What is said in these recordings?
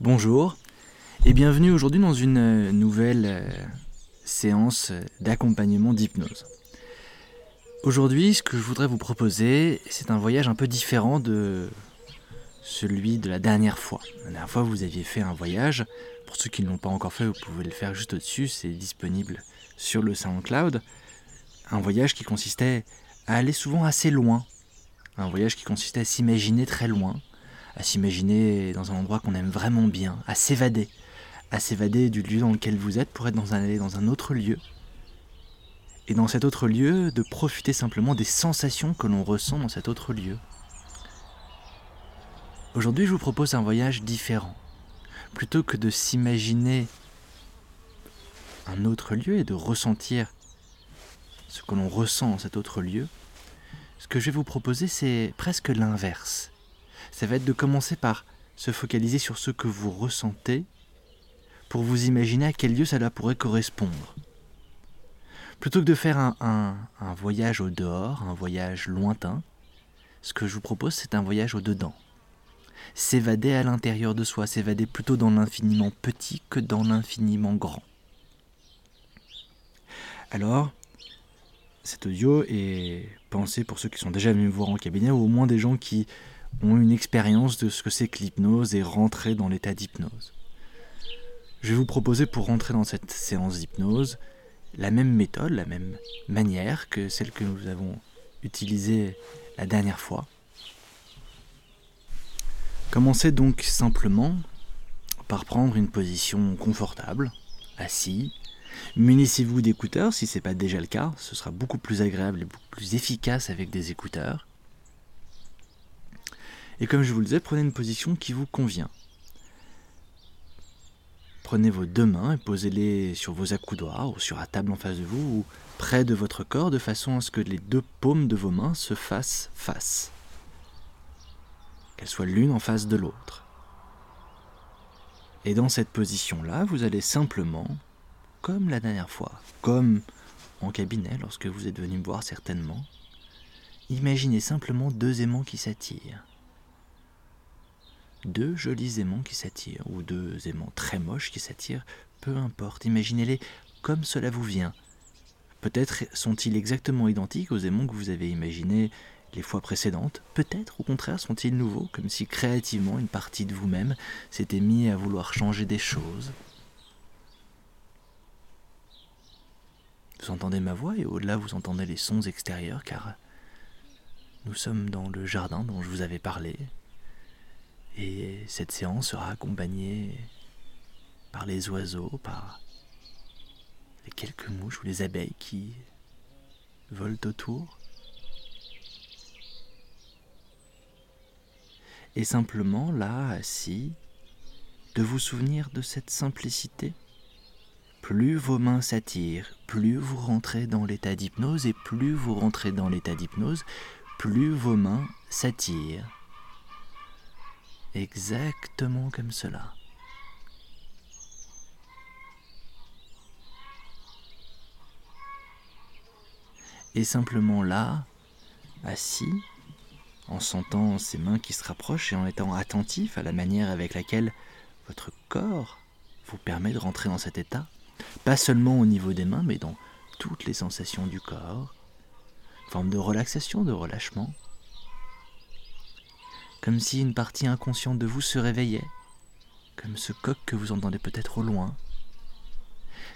Bonjour et bienvenue aujourd'hui dans une euh, nouvelle euh, séance d'accompagnement d'hypnose. Aujourd'hui, ce que je voudrais vous proposer, c'est un voyage un peu différent de celui de la dernière fois. La dernière fois, vous aviez fait un voyage. Pour ceux qui ne l'ont pas encore fait, vous pouvez le faire juste au-dessus. C'est disponible sur le SoundCloud. Un voyage qui consistait à aller souvent assez loin. Un voyage qui consistait à s'imaginer très loin, à s'imaginer dans un endroit qu'on aime vraiment bien, à s'évader, à s'évader du lieu dans lequel vous êtes pour être dans un, dans un autre lieu. Et dans cet autre lieu, de profiter simplement des sensations que l'on ressent dans cet autre lieu. Aujourd'hui, je vous propose un voyage différent. Plutôt que de s'imaginer un autre lieu et de ressentir ce que l'on ressent dans cet autre lieu, ce que je vais vous proposer, c'est presque l'inverse ça va être de commencer par se focaliser sur ce que vous ressentez pour vous imaginer à quel lieu cela pourrait correspondre. Plutôt que de faire un, voyage au dehors, un voyage lointain, ce que je vous propose, c'est un voyage au dedans. S'évader à l'intérieur de soi, s'évader plutôt dans l'infiniment petit que dans l'infiniment grand. Alors, cet audio est pensé pour ceux qui sont déjà venus me voir en cabinet, ou au moins des gens qui ont une expérience de ce que c'est que l'hypnose et rentrer dans l'état d'hypnose. Je vais vous proposer pour rentrer dans cette séance d'hypnose la même méthode, la même manière que celle que nous avons utilisée la dernière fois. Commencez donc simplement par prendre une position confortable, assis. Munissez-vous d'écouteurs si ce n'est pas déjà le cas, ce sera beaucoup plus agréable et beaucoup plus efficace avec des écouteurs. Et comme je vous le disais, prenez une position qui vous convient. Prenez vos deux mains et posez-les sur vos accoudoirs ou sur la table en face de vous ou près de votre corps de façon à ce que les deux paumes de vos mains se fassent face. Qu'elles soient l'une en face de l'autre. Et dans cette position-là, vous allez simplement, comme la dernière fois, comme en cabinet lorsque vous êtes venu me voir certainement, imaginer simplement deux aimants qui s'attirent deux jolis aimants qui s'attirent, ou deux aimants très moches qui s'attirent, peu importe, imaginez-les comme cela vous vient. Peut-être sont-ils exactement identiques aux aimants que vous avez imaginés les fois précédentes, peut-être au contraire sont-ils nouveaux, comme si créativement une partie de vous-même s'était mise à vouloir changer des choses. Vous entendez ma voix et au-delà vous entendez les sons extérieurs car nous sommes dans le jardin dont je vous avais parlé, et cette séance sera accompagnée par les oiseaux, par les quelques mouches ou les abeilles qui volent autour. Et simplement là, assis, de vous souvenir de cette simplicité. Plus vos mains s'attirent, plus vous rentrez dans l'état d'hypnose, et plus vous rentrez dans l'état d'hypnose, plus vos mains s'attirent exactement comme cela. Et simplement là, assis, en sentant ses mains qui se rapprochent et en étant attentif à la manière avec laquelle votre corps vous permet de rentrer dans cet état, pas seulement au niveau des mains, mais dans toutes les sensations du corps, forme de relaxation, de relâchement, comme si une partie inconsciente de vous se réveillait, comme ce coq que vous entendez peut-être au loin,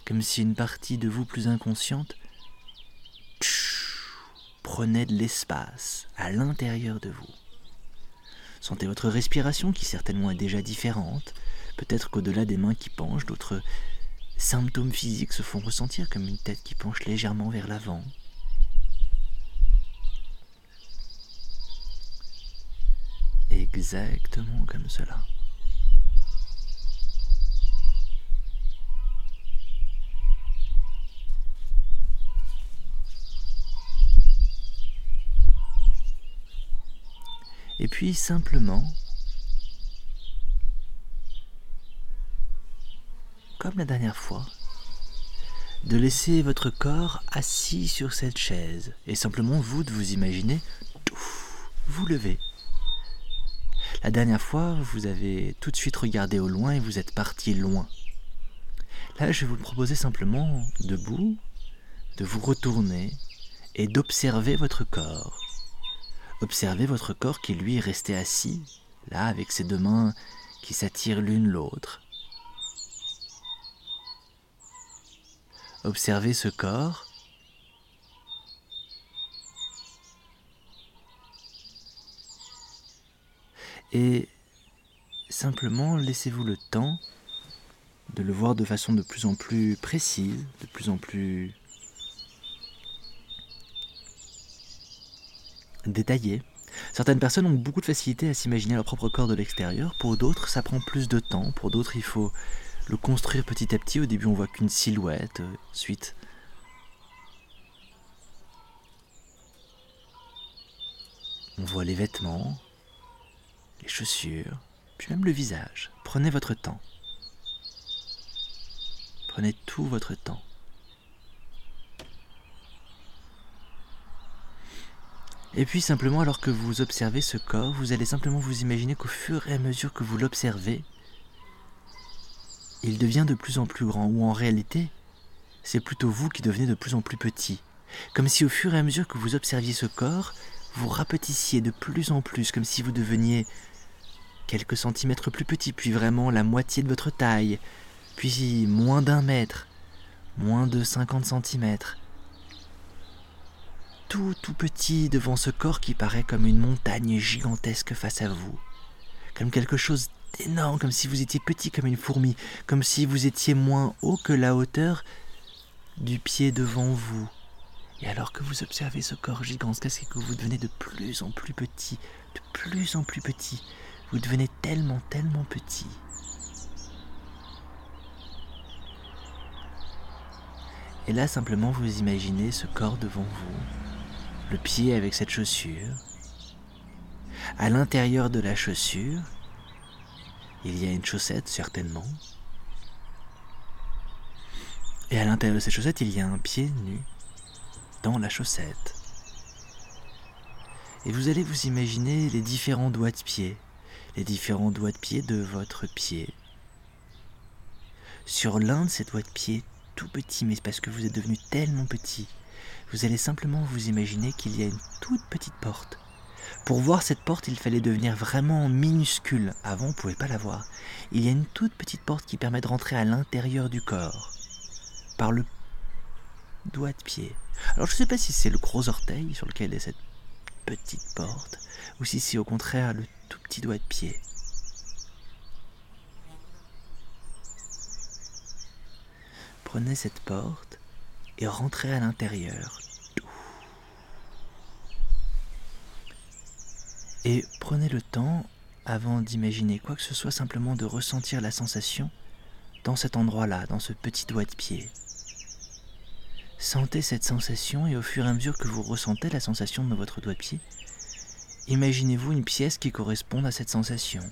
comme si une partie de vous plus inconsciente prenait de l'espace à l'intérieur de vous. Sentez votre respiration qui certainement est déjà différente, peut-être qu'au-delà des mains qui penchent, d'autres symptômes physiques se font ressentir comme une tête qui penche légèrement vers l'avant, exactement comme cela. Et puis simplement, comme la dernière fois, de laisser votre corps assis sur cette chaise et simplement vous de vous imaginer vous lever La dernière fois, vous avez tout de suite regardé au loin et vous êtes parti loin. Là, je vais vous proposer simplement, debout, de vous retourner et d'observer votre corps. Observez votre corps qui lui est resté assis, là, avec ses deux mains qui s'attirent l'une l'autre. Observez ce corps. Et simplement laissez-vous le temps de le voir de façon de plus en plus précise, de plus en plus détaillée. Certaines personnes ont beaucoup de facilité à s'imaginer leur propre corps de l'extérieur, pour d'autres ça prend plus de temps, pour d'autres il faut le construire petit à petit. Au début on voit qu'une silhouette, ensuite on voit les vêtements, les chaussures, puis même le visage. Prenez votre temps. Prenez tout votre temps. Et puis simplement, alors que vous observez ce corps, vous allez simplement vous imaginer qu'au fur et à mesure que vous l'observez, il devient de plus en plus grand, ou en réalité, c'est plutôt vous qui devenez de plus en plus petit. Comme si au fur et à mesure que vous observiez ce corps, vous rapetissiez de plus en plus, comme si vous deveniez quelques centimètres plus petit, puis vraiment la moitié de votre taille, puis moins d'un mètre, moins de 50 centimètres. Tout tout petit devant ce corps qui paraît comme une montagne gigantesque face à vous, comme quelque chose d'énorme, comme si vous étiez petit comme une fourmi, comme si vous étiez moins haut que la hauteur du pied devant vous. Et alors que vous observez ce corps gigantesque, c'est que vous devenez de plus en plus petit, de plus en plus petit. Vous devenez tellement, tellement petit. Et là, simplement, vous imaginez ce corps devant vous, le pied avec cette chaussure. À l'intérieur de la chaussure, il y a une chaussette, certainement. Et à l'intérieur de cette chaussette, il y a un pied nu dans la chaussette. Et vous allez vous imaginer les différents doigts de pied, les différents doigts de pied de votre pied. Sur l'un de ces doigts de pied tout petit, mais c'est parce que vous êtes devenu tellement petit. Vous allez simplement vous imaginer qu'il y a une toute petite porte. Pour voir cette porte, il fallait devenir vraiment minuscule. Avant, on ne pouvait pas la voir. Il y a une toute petite porte qui permet de rentrer à l'intérieur du corps. Par le doigt de pied. Alors je ne sais pas si c'est le gros orteil sur lequel est cette petite porte, ou si c'est au contraire le tout petit doigt de pied. Prenez cette porte et rentrez à l'intérieur. Et prenez le temps, avant d'imaginer quoi que ce soit, simplement de ressentir la sensation dans cet endroit-là, dans ce petit doigt de pied. Sentez cette sensation et au fur et à mesure que vous ressentez la sensation de votre doigt pied, imaginez-vous une pièce qui corresponde à cette sensation.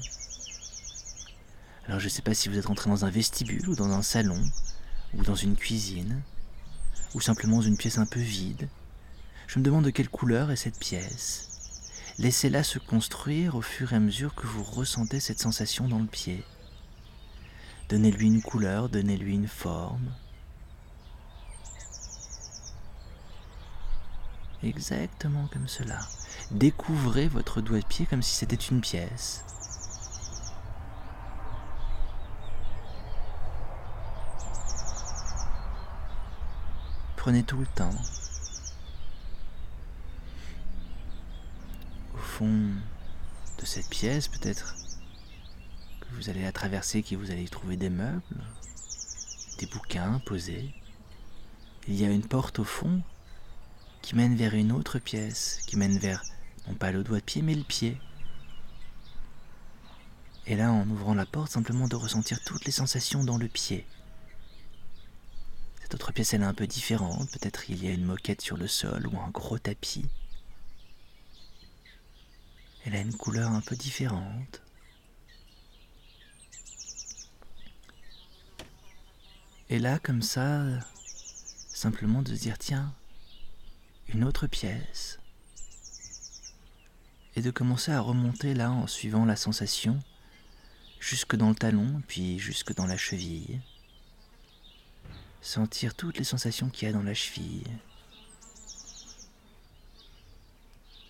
Alors je ne sais pas si vous êtes entré dans un vestibule ou dans un salon, ou dans une cuisine, ou simplement dans une pièce un peu vide. Je me demande de quelle couleur est cette pièce. Laissez-la se construire au fur et à mesure que vous ressentez cette sensation dans le pied. Donnez-lui une couleur, donnez-lui une forme. Exactement comme cela. Découvrez votre doigt de pied comme si c'était une pièce. Prenez tout le temps. Au fond de cette pièce, peut-être que vous allez la traverser, que vous allez y trouver des meubles, des bouquins posés. Il y a une porte au fond qui mène vers une autre pièce, qui mène vers non pas le doigt de pied, mais le pied. Et là, en ouvrant la porte, simplement de ressentir toutes les sensations dans le pied. Cette autre pièce, elle est un peu différente. Peut-être il y a une moquette sur le sol ou un gros tapis. Elle a une couleur un peu différente. Et là, comme ça, simplement de se dire, tiens, une autre pièce. Et de commencer à remonter là en suivant la sensation jusque dans le talon, puis jusque dans la cheville. Sentir toutes les sensations qu'il y a dans la cheville.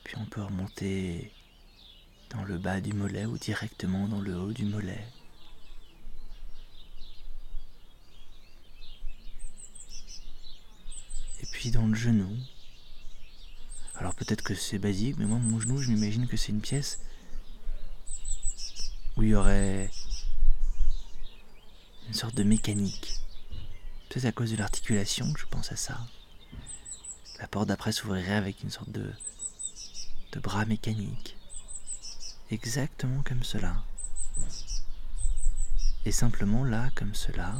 Puis on peut remonter dans le bas du mollet ou directement dans le haut du mollet. Et puis dans le genou. Alors peut-être que c'est basique, mais moi mon genou, je m'imagine que c'est une pièce où il y aurait une sorte de mécanique. Peut-être à cause de l'articulation que je pense à ça. La porte d'après s'ouvrirait avec une sorte de, de bras mécanique. Exactement comme cela. Et simplement là, comme cela,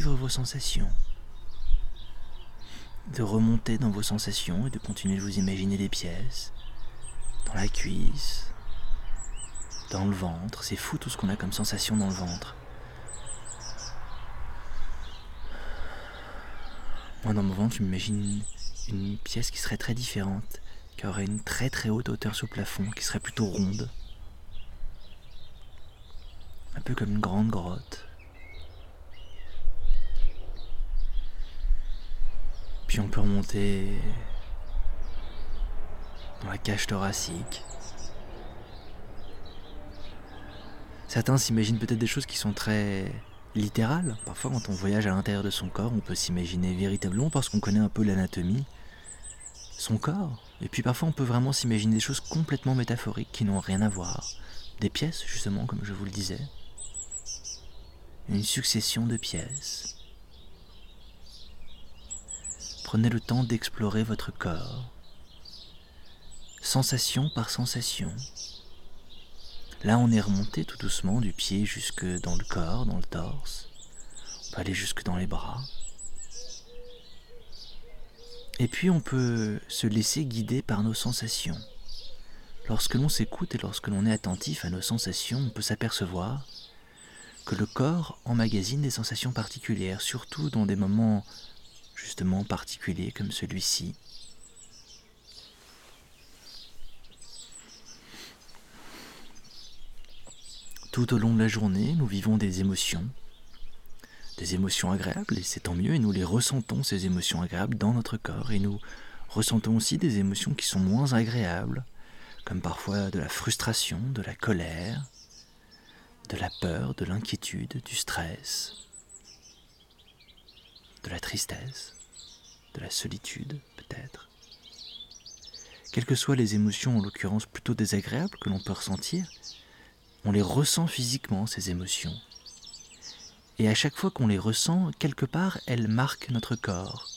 vos sensations, de remonter dans vos sensations et de continuer de vous imaginer des pièces, dans la cuisse, dans le ventre. C'est fou tout ce qu'on a comme sensation dans le ventre. Moi, dans mon ventre, je m'imagine une pièce qui serait très différente, qui aurait une très très haute hauteur sur le plafond, qui serait plutôt ronde. Un peu comme une grande grotte. Puis on peut remonter dans la cage thoracique. Certains s'imaginent peut-être des choses qui sont très littérales. Parfois, quand on voyage à l'intérieur de son corps, on peut s'imaginer véritablement, parce qu'on connaît un peu l'anatomie, son corps. Et puis parfois, on peut vraiment s'imaginer des choses complètement métaphoriques qui n'ont rien à voir. Des pièces, justement, comme je vous le disais. Une succession de pièces. Prenez le temps d'explorer votre corps, sensation par sensation. Là, on est remonté tout doucement du pied jusque dans le corps, dans le torse. On peut aller jusque dans les bras. Et puis on peut se laisser guider par nos sensations. Lorsque l'on s'écoute et lorsque l'on est attentif à nos sensations, on peut s'apercevoir que le corps emmagasine des sensations particulières, surtout dans des moments justement particulier comme celui-ci. Tout au long de la journée, nous vivons des émotions, des émotions agréables, et c'est tant mieux, et nous les ressentons, ces émotions agréables, dans notre corps, et nous ressentons aussi des émotions qui sont moins agréables, comme parfois de la frustration, de la colère, de la peur, de l'inquiétude, du stress, de la tristesse, de la solitude peut-être. Quelles que soient les émotions, en l'occurrence plutôt désagréables que l'on peut ressentir, on les ressent physiquement, ces émotions. Et à chaque fois qu'on les ressent, quelque part, elles marquent notre corps.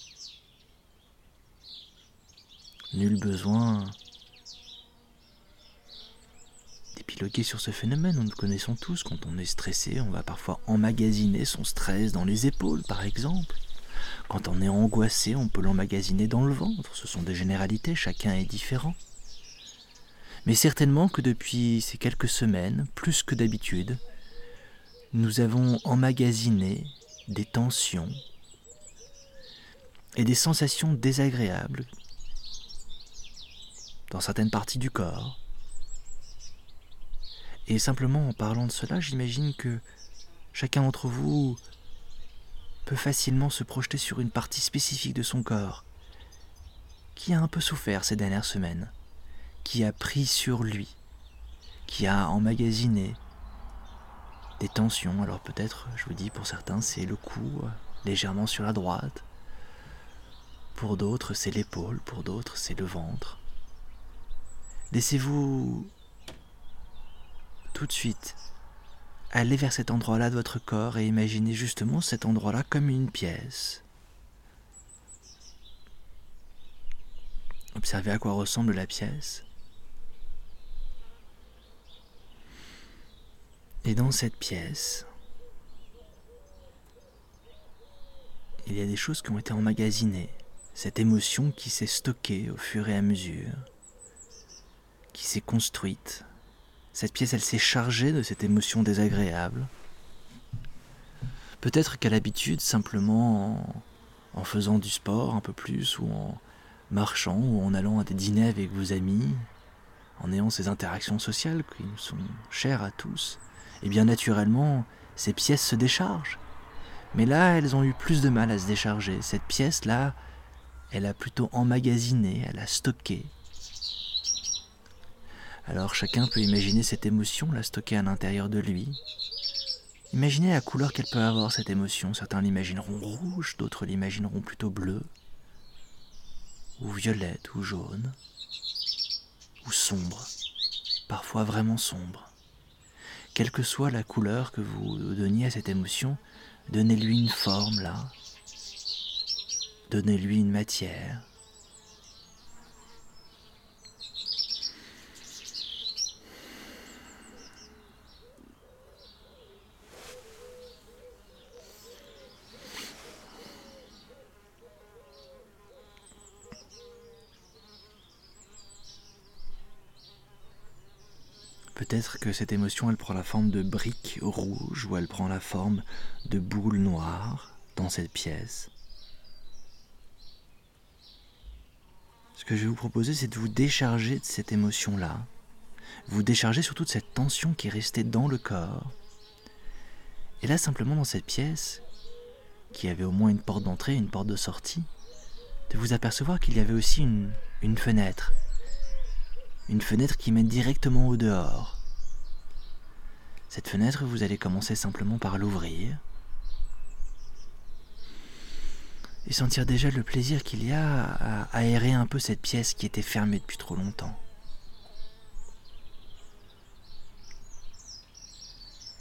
Nul besoin d'épiloguer sur ce phénomène, nous le connaissons tous, quand on est stressé, on va parfois emmagasiner son stress dans les épaules, par exemple. Quand on est angoissé, on peut l'emmagasiner dans le ventre. Ce sont des généralités, chacun est différent. Mais certainement que depuis ces quelques semaines, plus que d'habitude, nous avons emmagasiné des tensions et des sensations désagréables dans certaines parties du corps. Et simplement en parlant de cela, j'imagine que chacun d'entre vous peut facilement se projeter sur une partie spécifique de son corps, qui a un peu souffert ces dernières semaines, qui a pris sur lui, qui a emmagasiné des tensions. Alors peut-être, je vous dis, pour certains, c'est le cou, euh, légèrement sur la droite. Pour d'autres, c'est l'épaule, pour d'autres, c'est le ventre. Laissez-vous tout de suite Allez vers cet endroit-là de votre corps et imaginez justement cet endroit-là comme une pièce. Observez à quoi ressemble la pièce. Et dans cette pièce, il y a des choses qui ont été emmagasinées, cette émotion qui s'est stockée au fur et à mesure, qui s'est construite cette pièce, elle s'est chargée de cette émotion désagréable. Peut-être qu'à l'habitude, simplement en faisant du sport un peu plus, ou en marchant, ou en allant à des dîners avec vos amis, en ayant ces interactions sociales qui sont chères à tous, et eh bien naturellement, ces pièces se déchargent. Mais là, elles ont eu plus de mal à se décharger. Cette pièce-là, elle a plutôt emmagasiné, elle a stocké. Alors chacun peut imaginer cette émotion, la stocker à l'intérieur de lui. Imaginez la couleur qu'elle peut avoir, cette émotion. Certains l'imagineront rouge, d'autres l'imagineront plutôt bleu, ou violette, ou jaune, ou sombre, parfois vraiment sombre. Quelle que soit la couleur que vous donniez à cette émotion, donnez-lui une forme là, donnez-lui une matière. Peut-être que cette émotion, elle prend la forme de briques rouges ou elle prend la forme de boules noires dans cette pièce. Ce que je vais vous proposer, c'est de vous décharger de cette émotion-là. Vous décharger surtout de cette tension qui est restée dans le corps. Et là, simplement dans cette pièce, qui avait au moins une porte d'entrée, une porte de sortie, de vous apercevoir qu'il y avait aussi une, une fenêtre, une fenêtre qui mène directement au dehors. Cette fenêtre, vous allez commencer simplement par l'ouvrir et sentir déjà le plaisir qu'il y a à aérer un peu cette pièce qui était fermée depuis trop longtemps.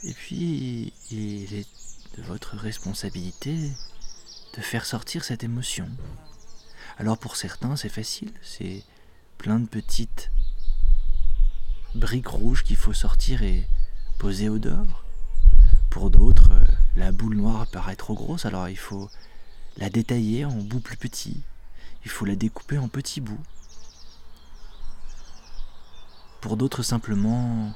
Et puis, il est de votre responsabilité de faire sortir cette émotion. Alors pour certains, c'est facile, c'est plein de petites brique rouge qu'il faut sortir et poser au dehors. Pour d'autres, euh, la boule noire paraît trop grosse, alors il faut la détailler en bouts plus petits. Il faut la découper en petits bouts. Pour d'autres, simplement,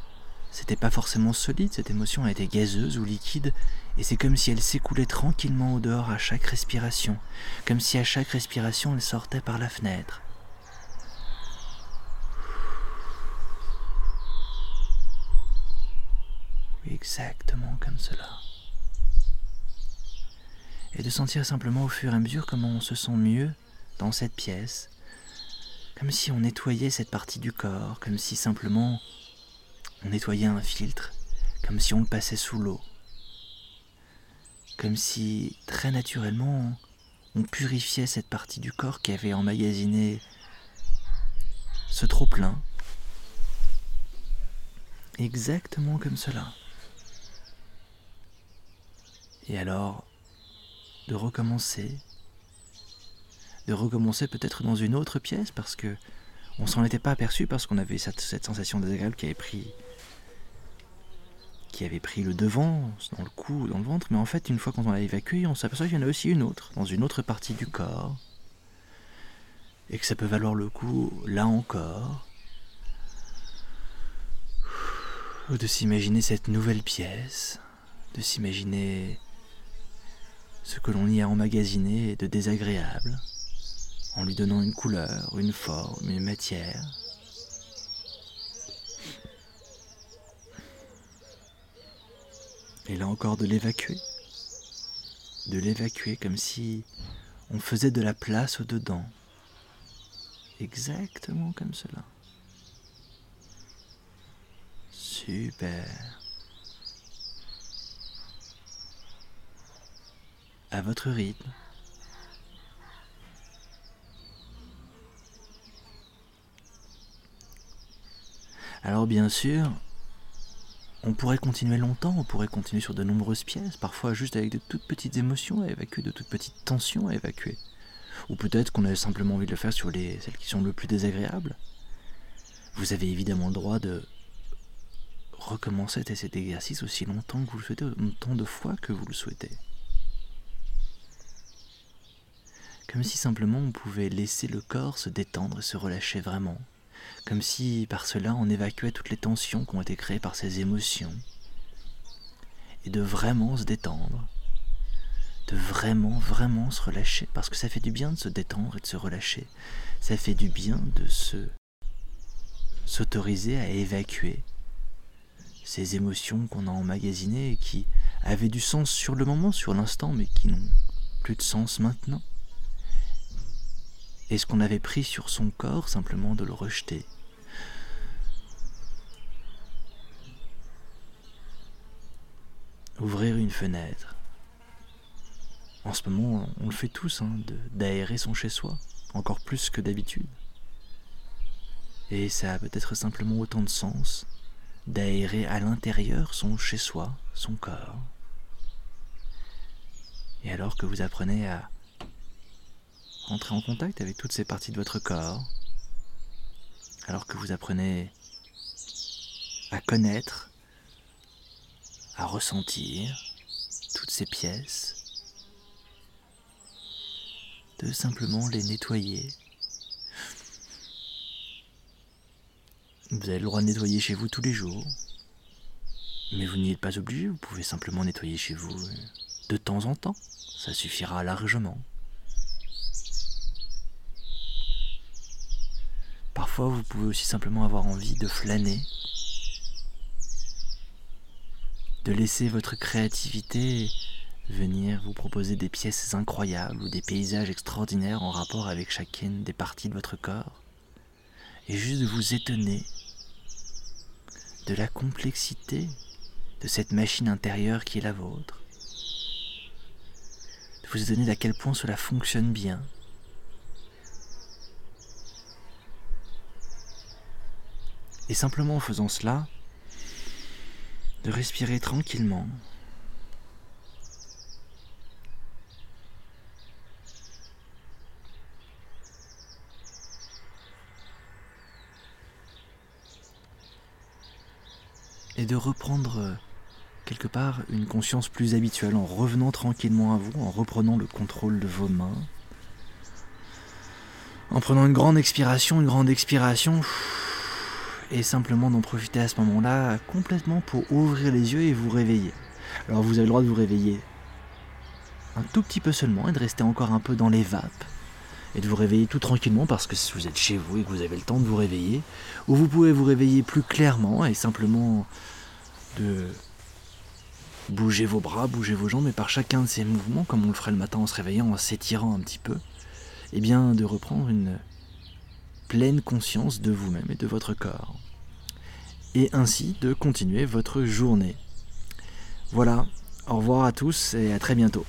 c'était pas forcément solide, cette émotion a été gazeuse ou liquide, et c'est comme si elle s'écoulait tranquillement au dehors à chaque respiration, comme si à chaque respiration elle sortait par la fenêtre. Exactement comme cela. Et de sentir simplement au fur et à mesure comment on se sent mieux dans cette pièce, comme si on nettoyait cette partie du corps, comme si simplement on nettoyait un filtre, comme si on le passait sous l'eau, comme si très naturellement on purifiait cette partie du corps qui avait emmagasiné ce trop plein, exactement comme cela. Et alors, de recommencer, de recommencer peut-être dans une autre pièce parce que on s'en était pas aperçu parce qu'on avait cette, sensation désagréable qui avait pris qui avait pris le devant dans le cou, dans le ventre, mais en fait, une fois qu'on l'a évacué, on s'aperçoit qu'il y en a aussi une autre, dans une autre partie du corps, et que ça peut valoir le coup, là encore, de s'imaginer cette nouvelle pièce, de s'imaginer ce que l'on y a emmagasiné de désagréable, en lui donnant une couleur, une forme, une matière. Et là encore de l'évacuer, de l'évacuer comme si on faisait de la place au-dedans, exactement comme cela. Super. À votre rythme. Alors bien sûr, on pourrait continuer longtemps, on pourrait continuer sur de nombreuses pièces, parfois juste avec de toutes petites émotions à évacuer, de toutes petites tensions à évacuer. Ou peut-être qu'on avait simplement envie de le faire sur les, celles qui sont le plus désagréables. Vous avez évidemment le droit de recommencer cet exercice aussi longtemps que vous le souhaitez, autant de fois que vous le souhaitez. Comme si simplement on pouvait laisser le corps se détendre et se relâcher vraiment, comme si par cela on évacuait toutes les tensions qui ont été créées par ces émotions, et de vraiment se détendre, de vraiment, vraiment se relâcher, parce que ça fait du bien de se détendre et de se relâcher. Ça fait du bien de se s'autoriser à évacuer ces émotions qu'on a emmagasinées et qui avaient du sens sur le moment, sur l'instant, mais qui n'ont plus de sens maintenant. Et ce qu'on avait pris sur son corps, simplement de le rejeter. Ouvrir une fenêtre. En ce moment, on le fait tous, hein, d'aérer son chez-soi, encore plus que d'habitude. Et ça a peut-être simplement autant de sens d'aérer à l'intérieur son chez-soi, son corps. Et alors que vous apprenez à rentrer en contact avec toutes ces parties de votre corps, alors que vous apprenez à connaître, à ressentir toutes ces pièces, de simplement les nettoyer. Vous avez le droit de nettoyer chez vous tous les jours, mais vous n'y êtes pas obligé, vous pouvez simplement nettoyer chez vous de temps en temps, ça suffira largement. Parfois, vous pouvez aussi simplement avoir envie de flâner, de laisser votre créativité venir vous proposer des pièces incroyables ou des paysages extraordinaires en rapport avec chacune des parties de votre corps, et juste de vous étonner de la complexité de cette machine intérieure qui est la vôtre, de vous étonner d'à quel point cela fonctionne bien, Et simplement en faisant cela, de respirer tranquillement. Et de reprendre euh, quelque part une conscience plus habituelle en revenant tranquillement à vous, en reprenant le contrôle de vos mains, en prenant une grande expiration, une grande expiration et simplement d'en profiter à ce moment-là complètement pour ouvrir les yeux et vous réveiller. Alors vous avez le droit de vous réveiller un tout petit peu seulement et de rester encore un peu dans les vapes et de vous réveiller tout tranquillement parce que si vous êtes chez vous et que vous avez le temps de vous réveiller, ou vous pouvez vous réveiller plus clairement et simplement de bouger vos bras, bouger vos jambes, et par chacun de ces mouvements, comme on le ferait le matin en se réveillant, en s'étirant un petit peu, et eh bien de reprendre une pleine conscience de vous-même et de votre corps. Et ainsi de continuer votre journée. Voilà, au revoir à tous et à très bientôt.